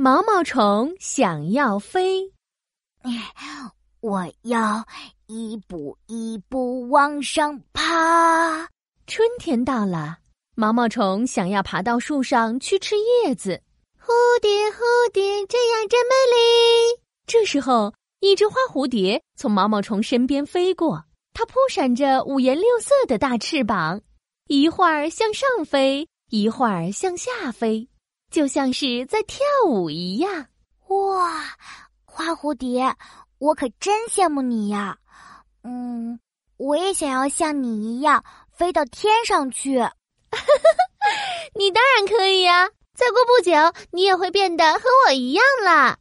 毛毛虫想要飞，我要一步一步往上爬。春天到了，毛毛虫想要爬到树上去吃叶子。蝴蝶，蝴蝶，这样真美丽。这时候，一只花蝴蝶从毛毛虫身边飞过，它扑闪着五颜六色的大翅膀，一会儿向上飞，一会儿向下飞。就像是在跳舞一样，哇！花蝴蝶，我可真羡慕你呀。嗯，我也想要像你一样飞到天上去。你当然可以呀！再过不久，你也会变得和我一样了。啊，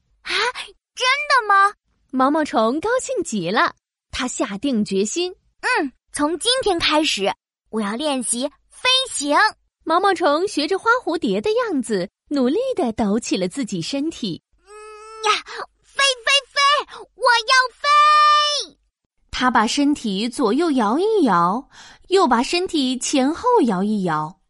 真的吗？毛毛虫高兴极了，他下定决心。嗯，从今天开始，我要练习飞行。毛毛虫学着花蝴蝶的样子。努力的抖起了自己身体，呀，飞飞飞！我要飞！它把身体左右摇一摇，又把身体前后摇一摇。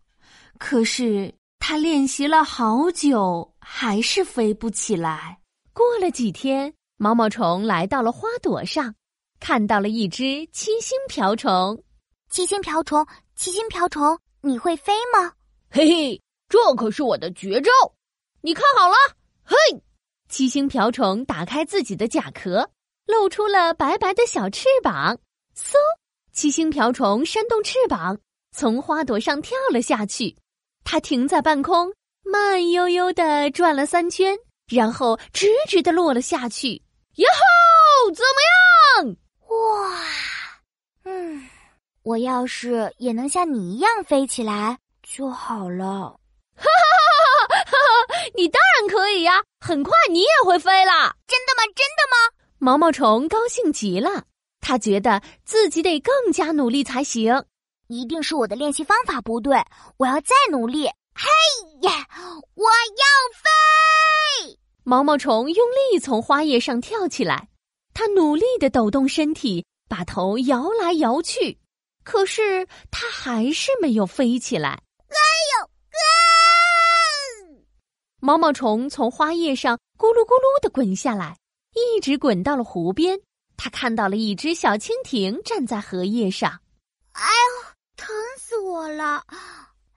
可是它练习了好久，还是飞不起来。过了几天，毛毛虫来到了花朵上，看到了一只七星瓢虫。七星瓢虫，七星瓢虫，你会飞吗？嘿嘿。这可是我的绝招，你看好了，嘿！七星瓢虫打开自己的甲壳，露出了白白的小翅膀。嗖！七星瓢虫扇动翅膀，从花朵上跳了下去。它停在半空，慢悠悠的转了三圈，然后直直的落了下去。哟吼！怎么样？哇！嗯，我要是也能像你一样飞起来就好了。哈哈哈哈哈！你当然可以呀，很快你也会飞了。真的吗？真的吗？毛毛虫高兴极了，他觉得自己得更加努力才行。一定是我的练习方法不对，我要再努力。嘿呀，我要飞！毛毛虫用力从花叶上跳起来，它努力的抖动身体，把头摇来摇去，可是它还是没有飞起来。哎呦毛毛虫从花叶上咕噜咕噜的滚下来，一直滚到了湖边。他看到了一只小蜻蜓站在荷叶上。哎呦，疼死我了！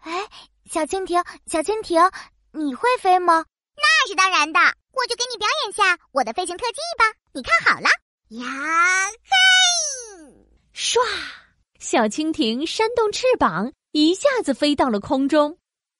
哎，小蜻蜓，小蜻蜓，你会飞吗？那是当然的，我就给你表演下我的飞行特技吧。你看好了，呀嘿！唰，小蜻蜓扇动翅膀，一下子飞到了空中。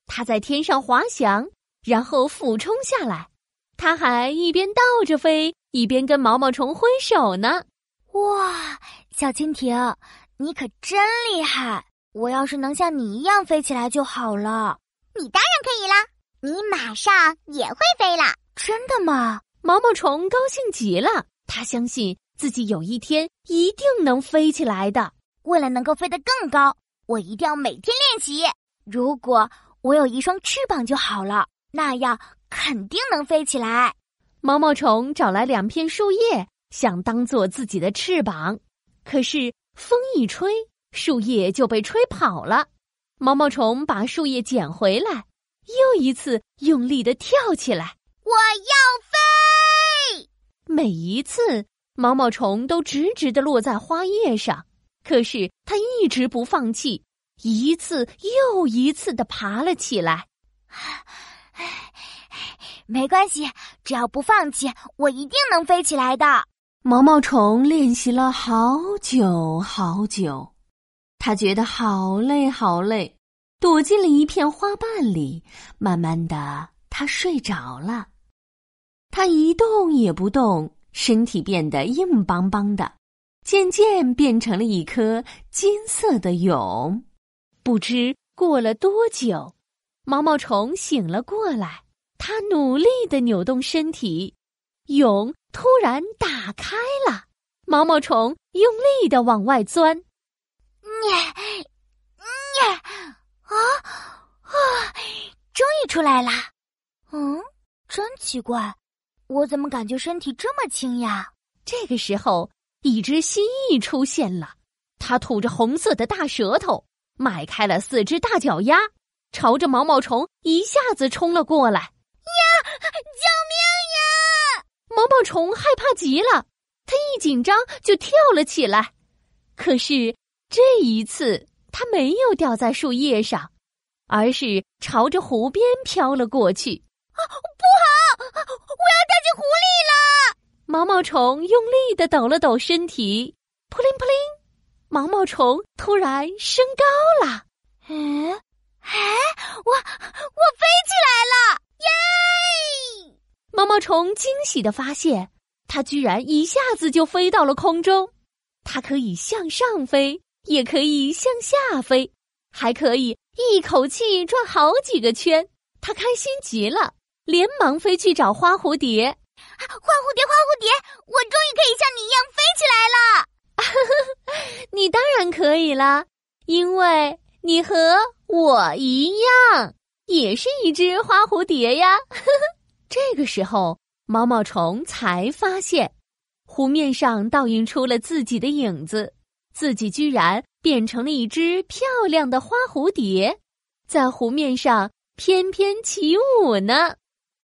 它在天上滑翔。然后俯冲下来，它还一边倒着飞，一边跟毛毛虫挥手呢。哇，小蜻蜓，你可真厉害！我要是能像你一样飞起来就好了。你当然可以啦，你马上也会飞了。真的吗？毛毛虫高兴极了，他相信自己有一天一定能飞起来的。为了能够飞得更高，我一定要每天练习。如果我有一双翅膀就好了。那样肯定能飞起来。毛毛虫找来两片树叶，想当做自己的翅膀，可是风一吹，树叶就被吹跑了。毛毛虫把树叶捡回来，又一次用力的跳起来。我要飞！每一次，毛毛虫都直直的落在花叶上，可是他一直不放弃，一次又一次的爬了起来。没关系，只要不放弃，我一定能飞起来的。毛毛虫练习了好久好久，他觉得好累好累，躲进了一片花瓣里。慢慢的，他睡着了。他一动也不动，身体变得硬邦邦的，渐渐变成了一颗金色的蛹。不知过了多久，毛毛虫醒了过来。它努力的扭动身体，蛹突然打开了，毛毛虫用力的往外钻，呀呀啊啊！终于出来了。嗯，真奇怪，我怎么感觉身体这么轻呀？这个时候，一只蜥蜴出现了，它吐着红色的大舌头，迈开了四只大脚丫，朝着毛毛虫一下子冲了过来。呀救命呀！毛毛虫害怕极了，它一紧张就跳了起来。可是这一次，它没有掉在树叶上，而是朝着湖边飘了过去。啊，不好！我要掉！毛毛虫用力的抖了抖身体，扑灵扑灵，毛毛虫突然升高了。哎哎，我我飞起来了！耶！毛毛虫惊喜的发现，它居然一下子就飞到了空中。它可以向上飞，也可以向下飞，还可以一口气转好几个圈。它开心极了，连忙飞去找花蝴蝶。花蝴蝶，花蝴蝶，我终于可以像你一样飞起来了！你当然可以啦，因为你和我一样，也是一只花蝴蝶呀。这个时候，毛毛虫才发现。湖面上倒映出了自己的影子，自己居然变成了一只漂亮的花蝴蝶，在湖面上翩翩起舞呢。